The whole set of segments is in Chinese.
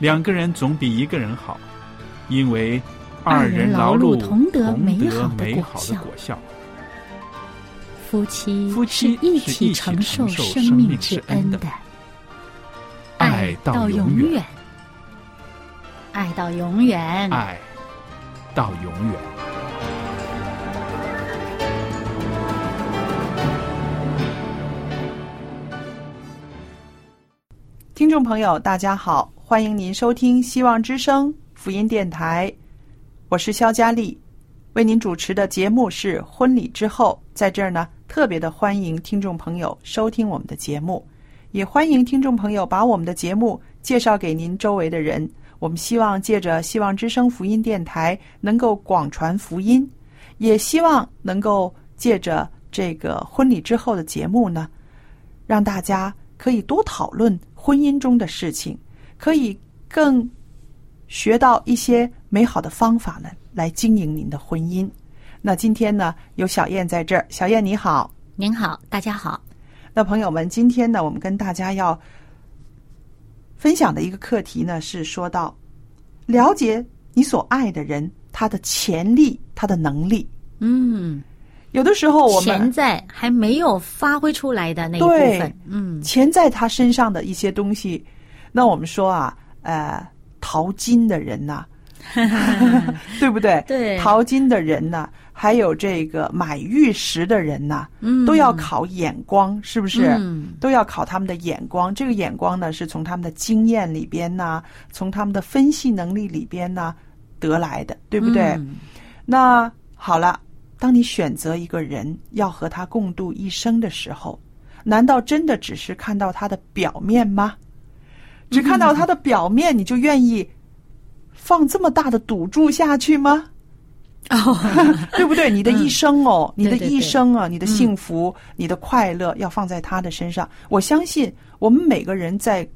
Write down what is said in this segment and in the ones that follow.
两个人总比一个人好，因为二人人劳碌碌同得美美好的果美好的效果效。夫妻夫妻是一起承受生生命命之之恩的，爱到到永远远，爱到永远。爱到永远。听众朋友，大家好，欢迎您收听希望之声福音电台，我是肖佳丽，为您主持的节目是婚礼之后，在这儿呢，特别的欢迎听众朋友收听我们的节目，也欢迎听众朋友把我们的节目介绍给您周围的人。我们希望借着希望之声福音电台能够广传福音，也希望能够借着这个婚礼之后的节目呢，让大家可以多讨论婚姻中的事情，可以更学到一些美好的方法呢，来经营您的婚姻。那今天呢，有小燕在这儿，小燕你好。您好，大家好。那朋友们，今天呢，我们跟大家要分享的一个课题呢，是说到了解你所爱的人他的潜力、他的能力。嗯，有的时候我们潜在还没有发挥出来的那一部分，嗯，潜在他身上的一些东西，那我们说啊，呃，淘金的人呐、对不对？对淘金的人呐、还有这个买玉石的人呐、嗯都要考眼光，是不是？嗯都要考他们的眼光。这个眼光呢，是从他们的经验里边呐、从他们的分析能力里边呐得来的，对不对？嗯那好了，当你选择一个人要和他共度一生的时候，难道真的只是看到他的表面吗？只看到他的表面，你就愿意放这么大的赌注下去吗？哦，对不对？你的一生哦，你的对对对一生啊，你的幸福、你的快乐要放在他的身上。我相信我们每个人在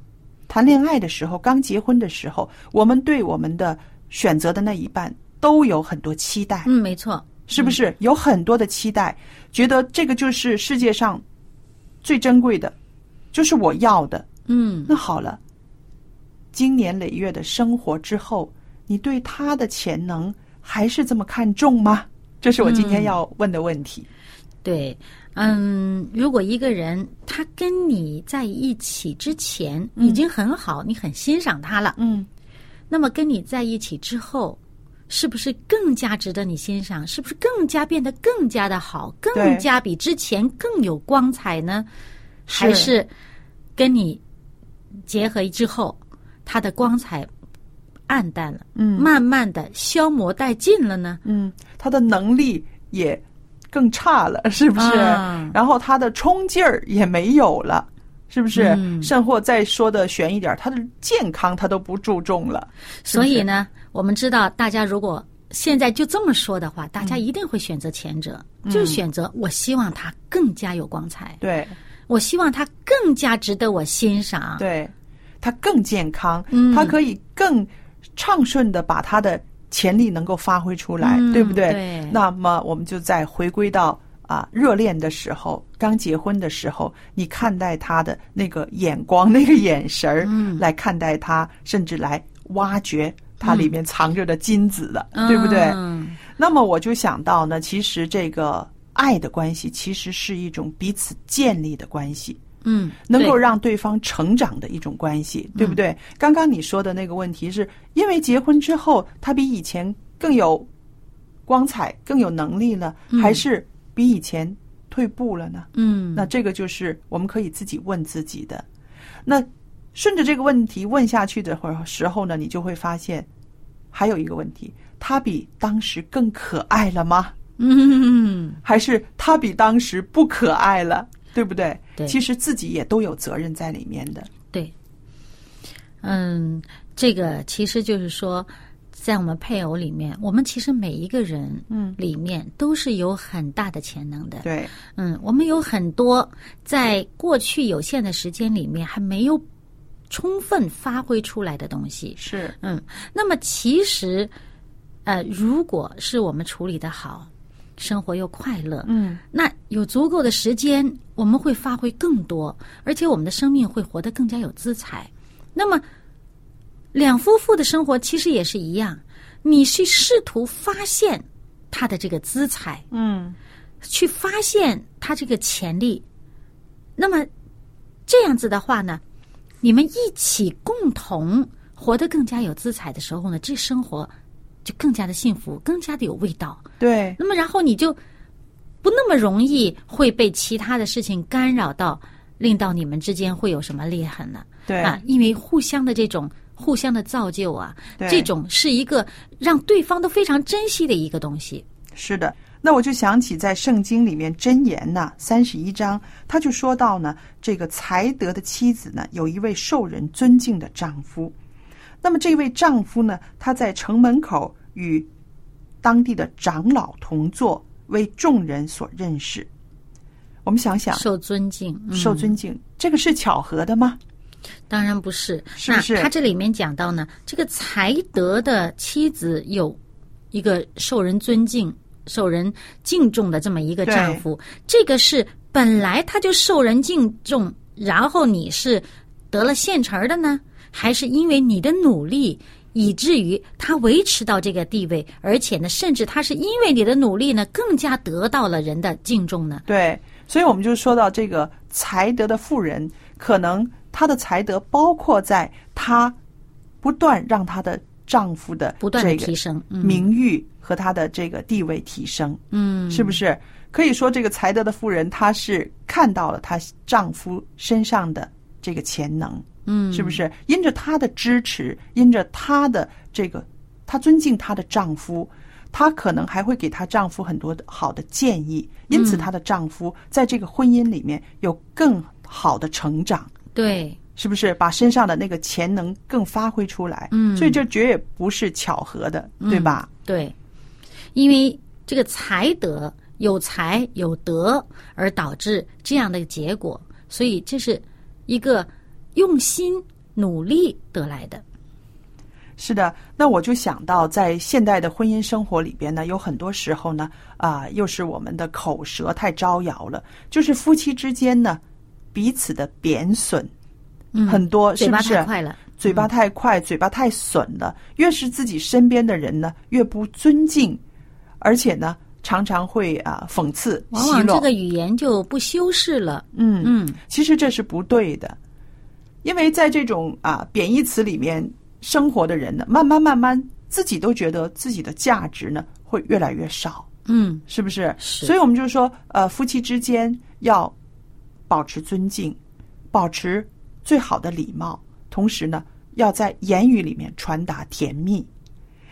谈恋爱的时候，刚结婚的时候，我们对我们的选择的那一半都有很多期待，嗯，没错，是不是？有很多的期待，觉得这个就是世界上最珍贵的，就是我要的。嗯，那好了，经年累月的生活之后，你对他的潜能还是这么看重吗？这是我今天要问的问题。对，嗯，如果一个人他跟你在一起之前已经很好，你很欣赏他了，嗯，那么跟你在一起之后，是不是更加值得你欣赏？是不是更加变得更加的好，更加比之前更有光彩呢？还是跟你结合之后，他的光彩暗淡了，嗯慢慢的消磨殆尽了呢？嗯，他的能力也更差了，是不是？啊然后他的冲劲儿也没有了。是不是？嗯甚或再说的悬一点，他的健康他都不注重了。是是所以，呢，我们知道，大家如果现在就这么说的话，大家一定会选择前者，就是选择我希望他更加有光彩，对我希望他更加值得我欣赏。对，他更健康，嗯他可以更畅顺的把他的潜力能够发挥出来，嗯对不对？对那么我们就再回归到啊热恋的时候，刚结婚的时候，你看待他的那个眼光、那个眼神儿，嗯来看待他，甚至来挖掘它里面藏着的金子的，对不对？嗯那么我就想到呢，其实这个爱的关系其实是一种彼此建立的关系。嗯，能够让对方成长的一种关系，对不对？刚刚你说的那个问题是，因为结婚之后，他比以前更有光彩、更有能力了，还是比以前退步了呢？嗯，那这个就是我们可以自己问自己的。那顺着这个问题问下去的时候呢，你就会发现还有一个问题：他比当时更可爱了吗？嗯，还是他比当时不可爱了？对不对？对其实自己也都有责任在里面的。对，嗯，这个其实就是说，在我们配偶里面，我们其实每一个人，嗯里面都是有很大的潜能的。对，嗯，我们有很多在过去有限的时间里面还没有充分发挥出来的东西。是，嗯，那么其实，呃，如果是我们处理的好，生活又快乐，嗯，那有足够的时间，我们会发挥更多，而且我们的生命会活得更加有姿彩。那么，两夫妇的生活其实也是一样，你去试图发现他的这个姿彩，嗯，去发现他这个潜力。那么这样子的话呢，你们一起共同活得更加有姿彩的时候呢，这生活就更加的幸福，更加的有味道。对，那么然后你就不那么容易会被其他的事情干扰到，令到你们之间会有什么裂痕呢？对，啊，因为互相的这种互相的造就啊，对这种是一个让对方都非常珍惜的一个东西。是的。那我就想起在圣经里面箴言呐三十一章，他就说到呢，这个才德的妻子呢，有一位受人尊敬的丈夫。那么这位丈夫呢，他在城门口与当地的长老同坐，为众人所认识。我们想想，受尊敬，嗯、受尊敬，这个是巧合的吗？当然不是，是不是？那他这里面讲到呢，这个才德的妻子有一个受人尊敬、受人敬重的这么一个丈夫，这个是本来他就受人敬重，然后你是得了现成儿的呢，还是因为你的努力？以至于他维持到这个地位，而且呢，甚至他是因为你的努力呢，更加得到了人的敬重呢。对，所以我们就说到这个才德的妇人，可能她的才德包括在她不断让她的丈夫的不断提升，嗯名誉和她的这个地位提升，嗯，是不是？可以说，这个才德的妇人，她是看到了她丈夫身上的这个潜能，嗯，是不是？因着她的支持，因着她的这个，她尊敬她的丈夫，她可能还会给她丈夫很多的好的建议，因嗯此她的丈夫在这个婚姻里面有更好的成长，对，是不是？把身上的那个潜能更发挥出来，嗯所以这绝也不是巧合的，对吧？对，因为这个才德有才有德，而导致这样的结果，所以这是一个用心努力得来的。是的，那我就想到，在现代的婚姻生活里边呢，有很多时候呢，啊、又是我们的口舌太招摇了，就是夫妻之间呢，彼此的贬损、嗯，很多，是不是嘴巴？太快了，嘴巴太快，嘴巴太损了。越是自己身边的人呢，越不尊敬，而且呢，常常会啊、讽刺、往往。这个语言就不修饰了。嗯嗯，其实这是不对的，因为在这种啊贬义词里面生活的人呢，慢慢慢慢自己都觉得自己的价值呢会越来越少，嗯，是不是？是所以我们就说，呃，夫妻之间要保持尊敬，保持最好的礼貌，同时呢，要在言语里面传达甜蜜。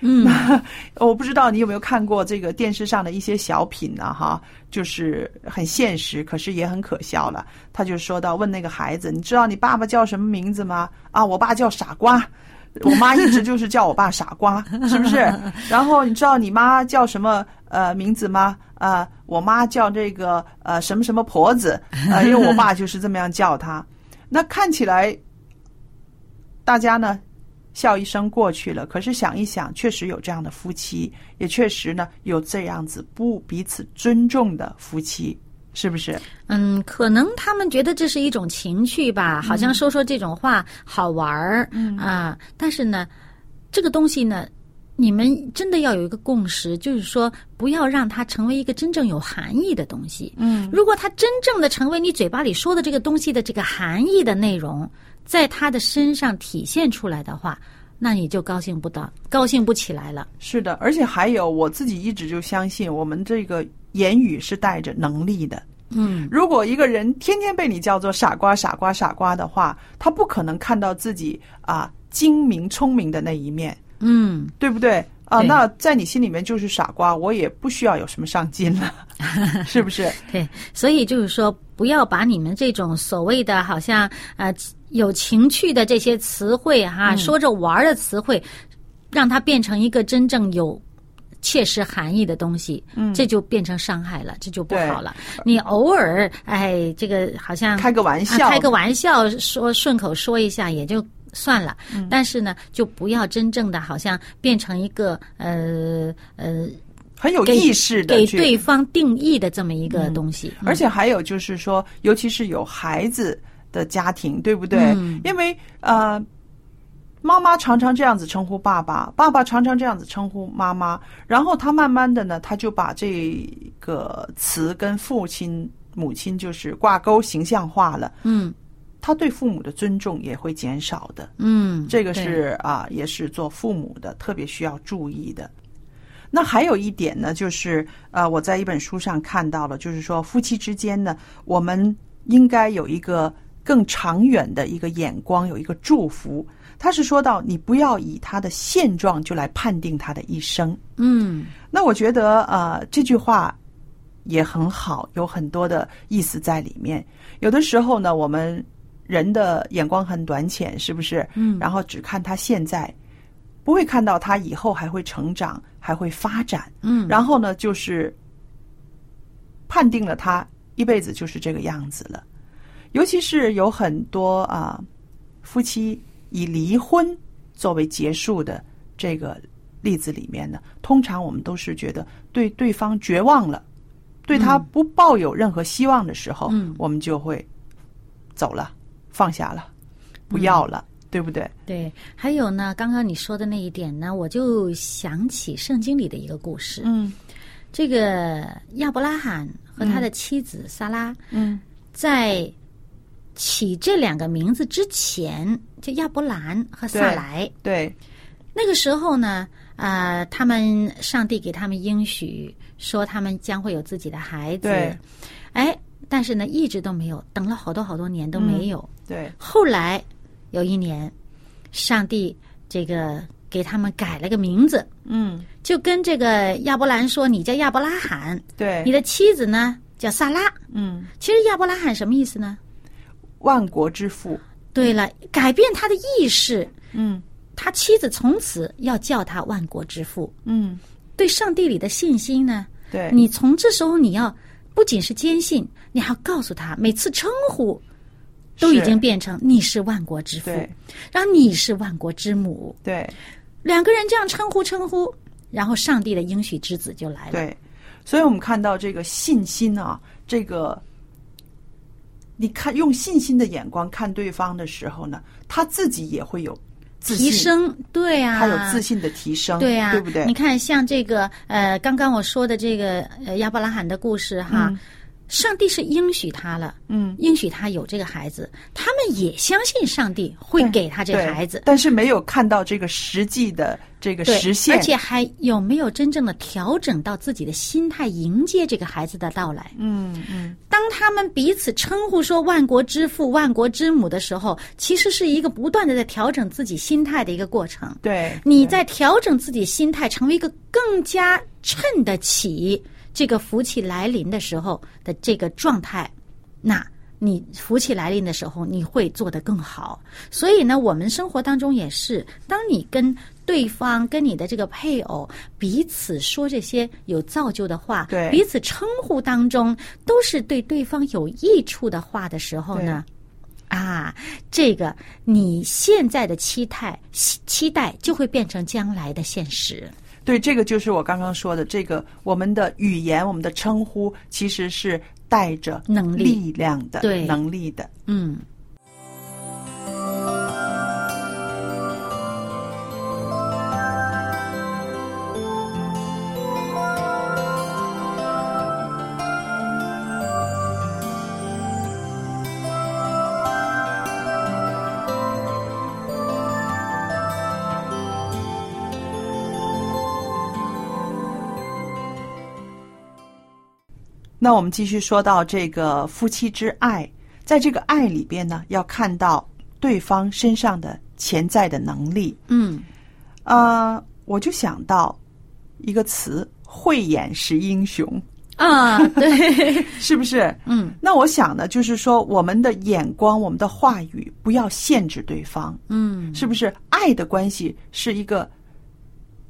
嗯，我不知道你有没有看过这个电视上的一些小品呢、哈，就是很现实，可是也很可笑了。他就说到问那个孩子：“你知道你爸爸叫什么名字吗？”啊，我爸叫傻瓜。我妈一直就是叫我爸傻瓜，是不是？然后你知道你妈叫什么呃名字吗？呃，我妈叫这个呃什么什么婆子，呃，因为我爸就是这么样叫她。那看起来大家呢笑一声过去了，可是想一想，确实有这样的夫妻，也确实呢有这样子不彼此尊重的夫妻，是不是？嗯，可能他们觉得这是一种情趣吧，好像说说这种话好玩儿，啊，但是呢，这个东西呢，你们真的要有一个共识，就是说不要让它成为一个真正有含义的东西。嗯，如果它真正的成为你嘴巴里说的这个东西的这个含义的内容，在他的身上体现出来的话，那你就高兴不到，高兴不起来了。是的，而且还有我自己一直就相信，我们这个言语是带着能力的。嗯，如果一个人天天被你叫做傻瓜、傻瓜、傻瓜的话，他不可能看到自己啊精明聪明的那一面，嗯，对不对？啊，那在你心里面就是傻瓜，我也不需要有什么上进了，是不是？对，所以就是说，不要把你们这种所谓的好像呃有情趣的这些词汇哈、说着玩儿的词汇，让它变成一个真正有。切实含义的东西，嗯，这就变成伤害了，这就不好了。你偶尔，哎，这个好像开个玩笑啊开个玩笑，说顺口说一下也就算了。但是呢，就不要真正的好像变成一个呃呃很有意识的去给对方定义的这么一个东西。而且还有就是说，尤其是有孩子的家庭，对不对？嗯因为呃，妈妈常常这样子称呼爸爸，爸爸常常这样子称呼妈妈，然后他慢慢的呢，他就把这个词跟父亲、母亲就是挂钩形象化了。嗯他对父母的尊重也会减少的。嗯，这个是啊，也是做父母的特别需要注意的。那还有一点呢，就是呃，我在一本书上看到了，就是说夫妻之间呢，我们应该有一个更长远的一个眼光，有一个祝福。他是说到，你不要以他的现状就来判定他的一生。嗯那我觉得呃，这句话也很好，有很多的意思在里面。有的时候呢，我们人的眼光很短浅，是不是？嗯然后只看他现在，不会看到他以后还会成长，还会发展。嗯，然后呢，就是判定了他一辈子就是这个样子了。尤其是有很多啊、夫妻以离婚作为结束的这个例子里面呢，通常我们都是觉得对对方绝望了，对他不抱有任何希望的时候，嗯我们就会走了，放下了，不要了，对不对？对。还有呢，刚刚你说的那一点呢，我就想起圣经里的一个故事。嗯这个亚伯拉罕和他的妻子撒拉，嗯在起这两个名字之前，就亚伯兰和撒莱。对，那个时候呢，啊，他们上帝给他们应许说他们将会有自己的孩子对，哎，但是呢，一直都没有，等了好多好多年都没有。对，后来有一年，上帝这个给他们改了个名字，嗯。就跟这个亚伯兰说：“你叫亚伯拉罕，对，你的妻子呢叫萨拉。嗯，”其实亚伯拉罕什么意思呢？万国之父，对了，改变他的意识，嗯。他妻子从此要叫他万国之父。嗯，对上帝里的信心呢，对，你从这时候你要不仅是坚信，你还要告诉他，每次称呼都已经变成你是万国之父对，然后你是万国之母，对。两个人这样称呼称呼，然后上帝的应许之子就来了。对，所以我们看到这个信心啊，这个。你看，用信心的眼光看对方的时候呢，他自己也会有自信。提，升，对啊，他有自信的提升，对啊，对不对？你看，像这个呃，刚刚我说的这个呃亚伯拉罕的故事哈，上帝是应许他了，嗯，应许他有这个孩子，他们也相信上帝会给他这个孩子，但是没有看到这个实际的这个，实现，而且还有没有真正的调整到自己的心态，迎接这个孩子的到来？嗯嗯，当他们彼此称呼说“万国之父”“万国之母”的时候，其实是一个不断的在调整自己心态的一个过程。对，你在调整自己心态，成为一个更加衬得起这个福气来临的时候的这个状态，那你福气来临的时候，你会做得更好。所以呢，我们生活当中也是，当你跟对方、跟你的这个配偶彼此说这些有造就的话，对彼此称呼当中都是对对方有益处的话的时候呢。啊，这个你现在的期待期期待就会变成将来的现实。对，这个就是我刚刚说的，这个我们的语言、我们的称呼，其实是带着能力。力量的、对。能力的。嗯，那我们继续说到这个夫妻之爱，在这个爱里边呢，要看到对方身上的潜在的能力。嗯啊、我就想到一个词“慧眼识英雄啊，对，”，是不是？嗯那我想呢，就是说我们的眼光、我们的话语不要限制对方，嗯是不是？爱的关系是一个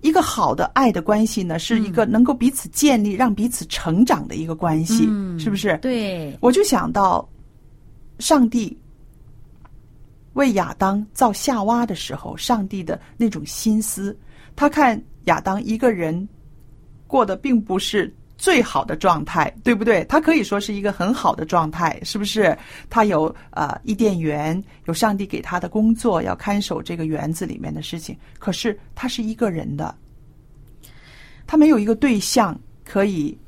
一个好的爱的关系呢，是一个能够彼此建立、让彼此成长的一个关系，嗯是不是？对，我就想到，上帝为亚当造夏娃的时候，上帝的那种心思，他看亚当一个人过得并不是最好的状态，对不对？他可以说是一个很好的状态，是不是？他有呃伊甸园，有上帝给他的工作，要看守这个园子里面的事情。可是他是一个人的，他没有一个对象可以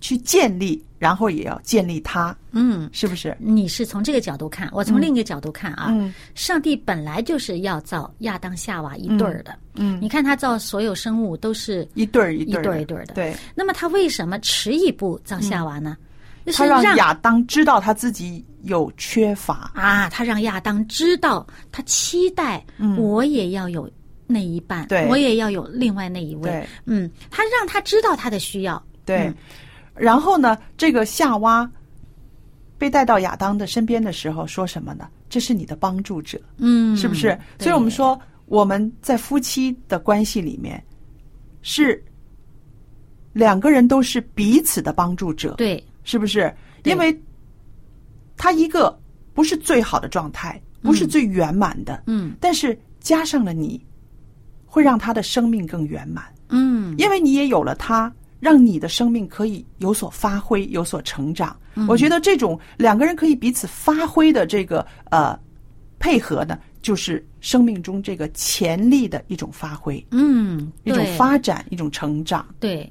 去建立，然后也要建立他，嗯。是不是？你是从这个角度看，我从另一个角度看啊。嗯上帝本来就是要造亚当夏娃一对儿的。嗯，你看他造所有生物都是一对儿一一对儿一对儿的。对，那么他为什么迟一步造夏娃呢？他让亚当知道他自己有缺乏，啊，他让亚当知道，他期待我也要有那一半，对我也要有另外那一位。嗯，他让他知道他的需要。对。嗯然后呢，这个夏娃被带到亚当的身边的时候，说什么呢？这是你的帮助者，嗯，是不是？所以我们说，我们在夫妻的关系里面，是两个人都是彼此的帮助者，对，是不是？因为他一个不是最好的状态，不是最圆满的，嗯。但是加上了你，会让他的生命更圆满，嗯。因为你也有了他，让你的生命可以有所发挥，有所成长。嗯我觉得这种两个人可以彼此发挥的这个呃配合呢，就是生命中这个潜力的一种发挥，嗯，一种发展，一种成长。对，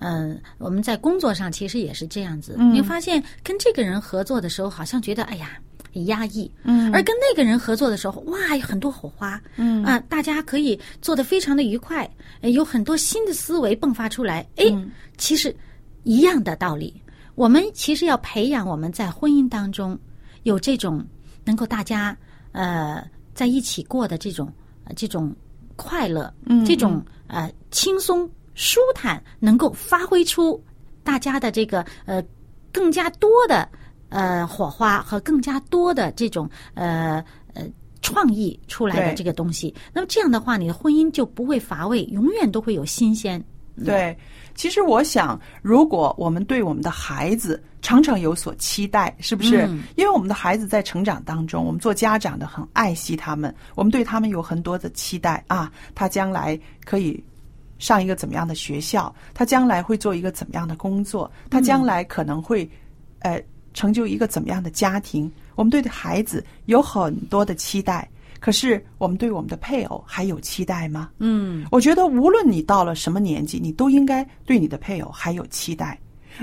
嗯，我们在工作上其实也是这样子。嗯你会发现跟这个人合作的时候，好像觉得哎呀很压抑，嗯。而跟那个人合作的时候，哇，有很多火花，嗯。啊，大家可以做的非常的愉快，呃有很多新的思维迸发出来。哎，嗯。其实一样的道理，我们其实要培养我们在婚姻当中有这种能够大家呃在一起过的这种呃这种快乐，嗯。这种呃轻松舒坦，能够发挥出大家的这个呃更加多的呃火花和更加多的这种呃呃创意出来的这个东西。那么这样的话，你的婚姻就不会乏味，永远都会有新鲜。对，其实我想，如果我们对我们的孩子常常有所期待，是不是？嗯因为我们的孩子在成长当中，我们做家长的很爱惜他们，我们对他们有很多的期待啊，他将来可以。上一个怎么样的学校？他将来会做一个怎么样的工作？他将来可能会，呃，成就一个怎么样的家庭？我们对孩子有很多的期待，可是我们对我们的配偶还有期待吗？嗯我觉得无论你到了什么年纪，你都应该对你的配偶还有期待。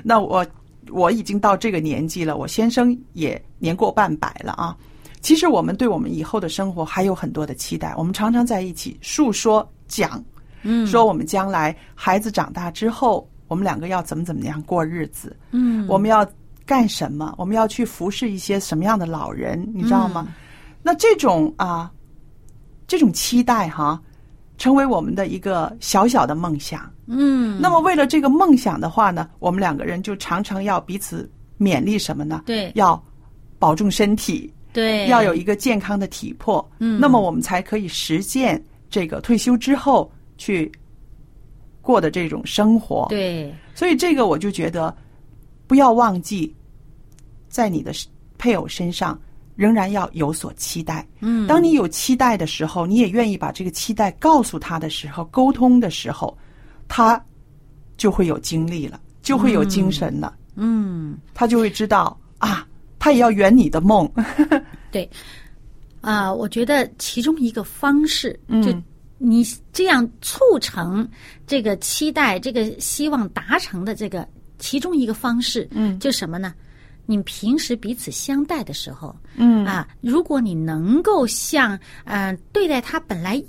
那我我已经到这个年纪了，我先生也年过半百了啊。其实我们对我们以后的生活还有很多的期待，我们常常在一起述说讲，嗯，说我们将来孩子长大之后，我们两个要怎么怎么样过日子，嗯，我们要干什么，我们要去服侍一些什么样的老人，你知道吗？嗯那这种啊，这种期待哈，成为我们的一个小小的梦想。嗯，那么为了这个梦想的话呢，我们两个人就常常要彼此勉励什么呢？对要保重身体，对要有一个健康的体魄。嗯那么我们才可以实现这个退休之后去过的这种生活。对所以这个我就觉得，不要忘记，在你的配偶身上仍然要有所期待。嗯，当你有期待的时候，你也愿意把这个期待告诉他的时候，沟通的时候，他就会有精力了，就会有精神了，嗯。他就会知道啊，他也要圆你的梦。对。啊、我觉得其中一个方式，嗯。就你这样促成这个期待、这个希望达成的这个其中一个方式，嗯。就什么呢？你们平时彼此相待的时候，嗯啊，如果你能够像嗯、呃对待他本来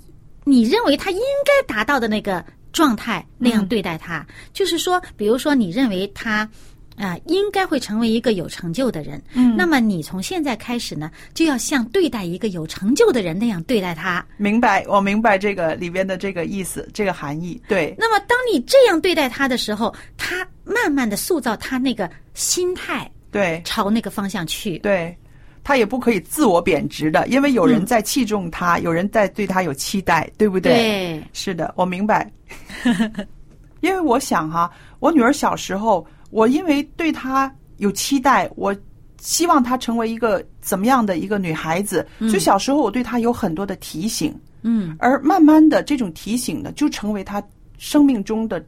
你认为他应该达到的那个状态那样对待他，就是说，比如说你认为他啊、应该会成为一个有成就的人。嗯那么你从现在开始呢，就要像对待一个有成就的人那样对待他。明白，我明白这个里边的这个意思，这个含义。对，那么当你这样对待他的时候，他慢慢的塑造他那个心态，对，朝那个方向去。对，他也不可以自我贬值的，因为有人嗯。在器重他，有人在对他有期待，对不对？对，是的，我明白。因为我想哈、我女儿小时候，我因为对她有期待，我希望她成为一个怎么样的一个女孩子，所以小时候我对她有很多的提醒，嗯。而慢慢的这种提醒呢，就成为她生命中的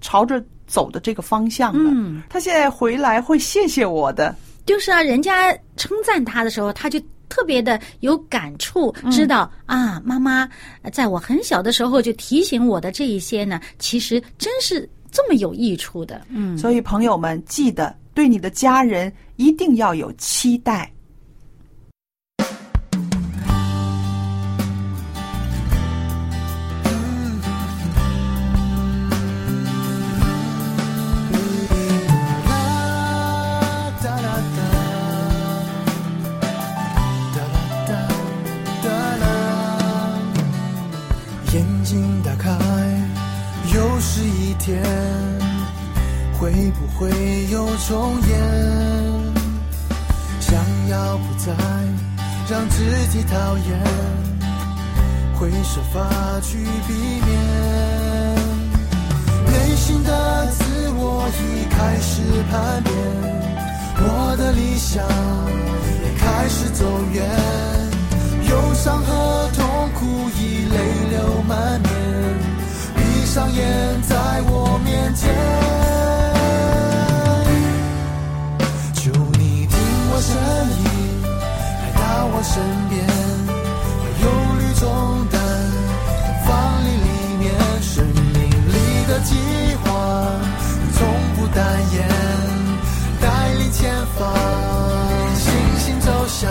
朝着走的这个方向了。嗯，他现在回来会谢谢我的，就是啊，人家称赞他的时候，他就特别的有感触，知道、啊，妈妈在我很小的时候就提醒我的这一些呢，其实真是这么有益处的。嗯，所以朋友们记得对你的家人一定要有期待。天，会不会有重演？想要不再让自己讨厌，会设法去避免。内心的自我已开始叛变，我的理想也开始走远。忧伤和痛苦已泪流满面，上演在我面前。求你听我声音，来到我身边，把忧虑重担放你里面，生命里的计划从不单言，带领前方，星星走向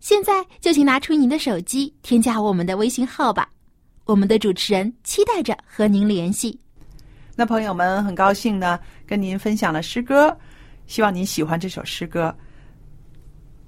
现在就请拿出您的手机，添加我们的微信号吧。我们的主持人期待着和您联系。那朋友们很高兴呢，跟您分享了诗歌，希望您喜欢这首诗歌。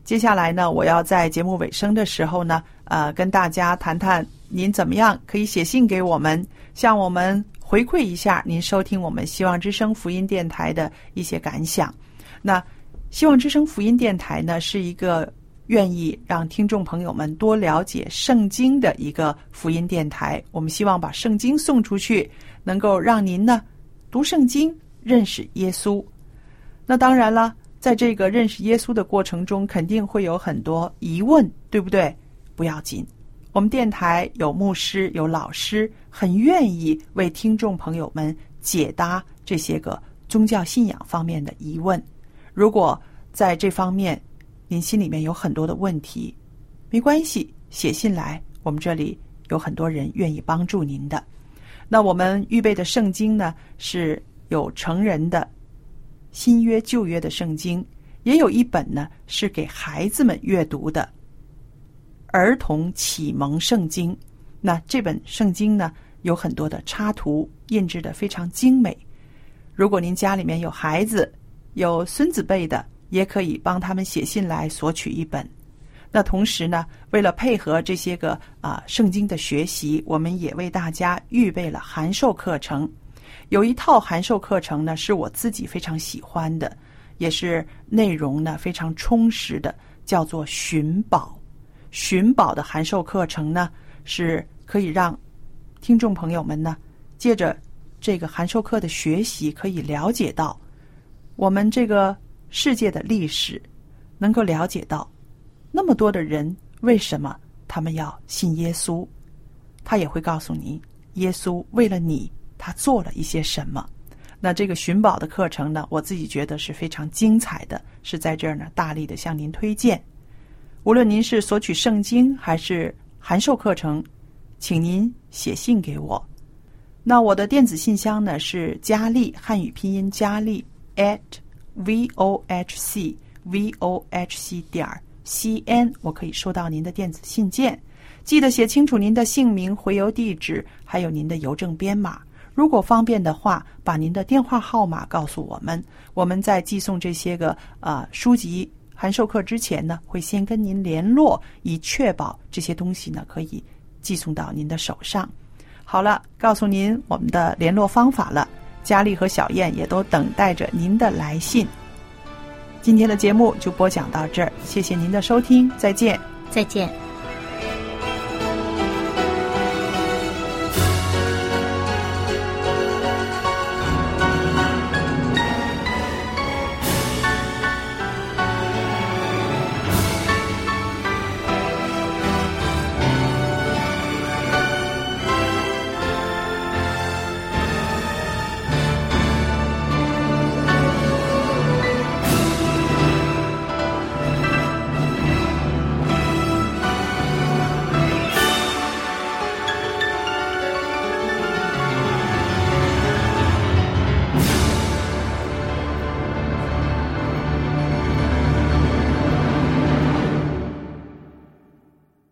接下来呢，我要在节目尾声的时候呢，呃，跟大家谈谈您怎么样可以写信给我们，向我们回馈一下您收听我们希望之声福音电台的一些感想。那希望之声福音电台呢，是一个愿意让听众朋友们多了解圣经的一个福音电台。我们希望把圣经送出去，能够让您呢读圣经，认识耶稣。那当然了。在这个认识耶稣的过程中，肯定会有很多疑问，对不对？不要紧，我们电台有牧师、有老师，很愿意为听众朋友们解答这些个宗教信仰方面的疑问。如果在这方面您心里面有很多的问题，没关系，写信来，我们这里有很多人愿意帮助您的。那我们预备的圣经呢，是有成人的。新约、旧约的圣经，也有一本呢，是给孩子们阅读的儿童启蒙圣经。那这本圣经呢，有很多的插图，印制的非常精美。如果您家里面有孩子、有孙子辈的，也可以帮他们写信来索取一本。那同时呢，为了配合这些个啊圣经的学习，我们也为大家预备了函授课程。有一套函授课程呢，是我自己非常喜欢的，也是内容呢非常充实的，叫做《寻宝》。寻宝的函授课程呢，是可以让听众朋友们呢，借着这个函授课的学习，可以了解到我们这个世界的历史，能够了解到那么多的人为什么他们要信耶稣。他也会告诉你，耶稣为了你。他做了一些什么？那这个寻宝的课程呢？我自己觉得是非常精彩的，是在这儿呢大力的向您推荐。无论您是索取圣经还是函授课程，请您写信给我。那我的电子信箱呢是佳丽汉语拼音佳丽 at v o h c v o h c 点 c n，我可以收到您的电子信件。记得写清楚您的姓名、回邮地址，还有您的邮政编码。如果方便的话，把您的电话号码告诉我们。我们在寄送这些个呃书籍函授课之前呢，会先跟您联络，以确保这些东西呢可以寄送到您的手上。好了，告诉您我们的联络方法了。佳丽和小燕也都等待着您的来信。今天的节目就播讲到这儿，谢谢您的收听，再见，再见。